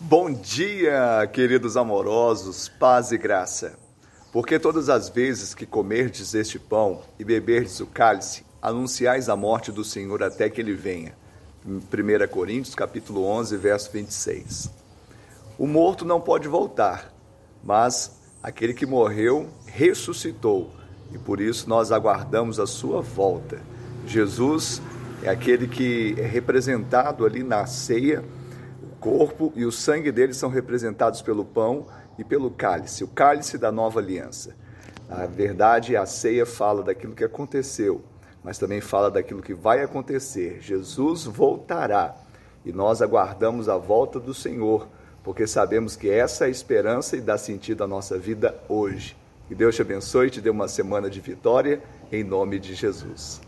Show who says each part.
Speaker 1: Bom dia, queridos amorosos, paz e graça. Porque todas as vezes que comerdes este pão e beberdes o cálice, anunciais a morte do Senhor até que ele venha. 1 Coríntios, capítulo 11, verso 26. O morto não pode voltar, mas aquele que morreu ressuscitou, e por isso nós aguardamos a sua volta. Jesus é aquele que é representado ali na ceia corpo e o sangue dele são representados pelo pão e pelo cálice, o cálice da nova aliança. A verdade, a ceia fala daquilo que aconteceu, mas também fala daquilo que vai acontecer. Jesus voltará e nós aguardamos a volta do Senhor, porque sabemos que essa é a esperança e dá sentido à nossa vida hoje. Que Deus te abençoe e te dê uma semana de vitória, em nome de Jesus.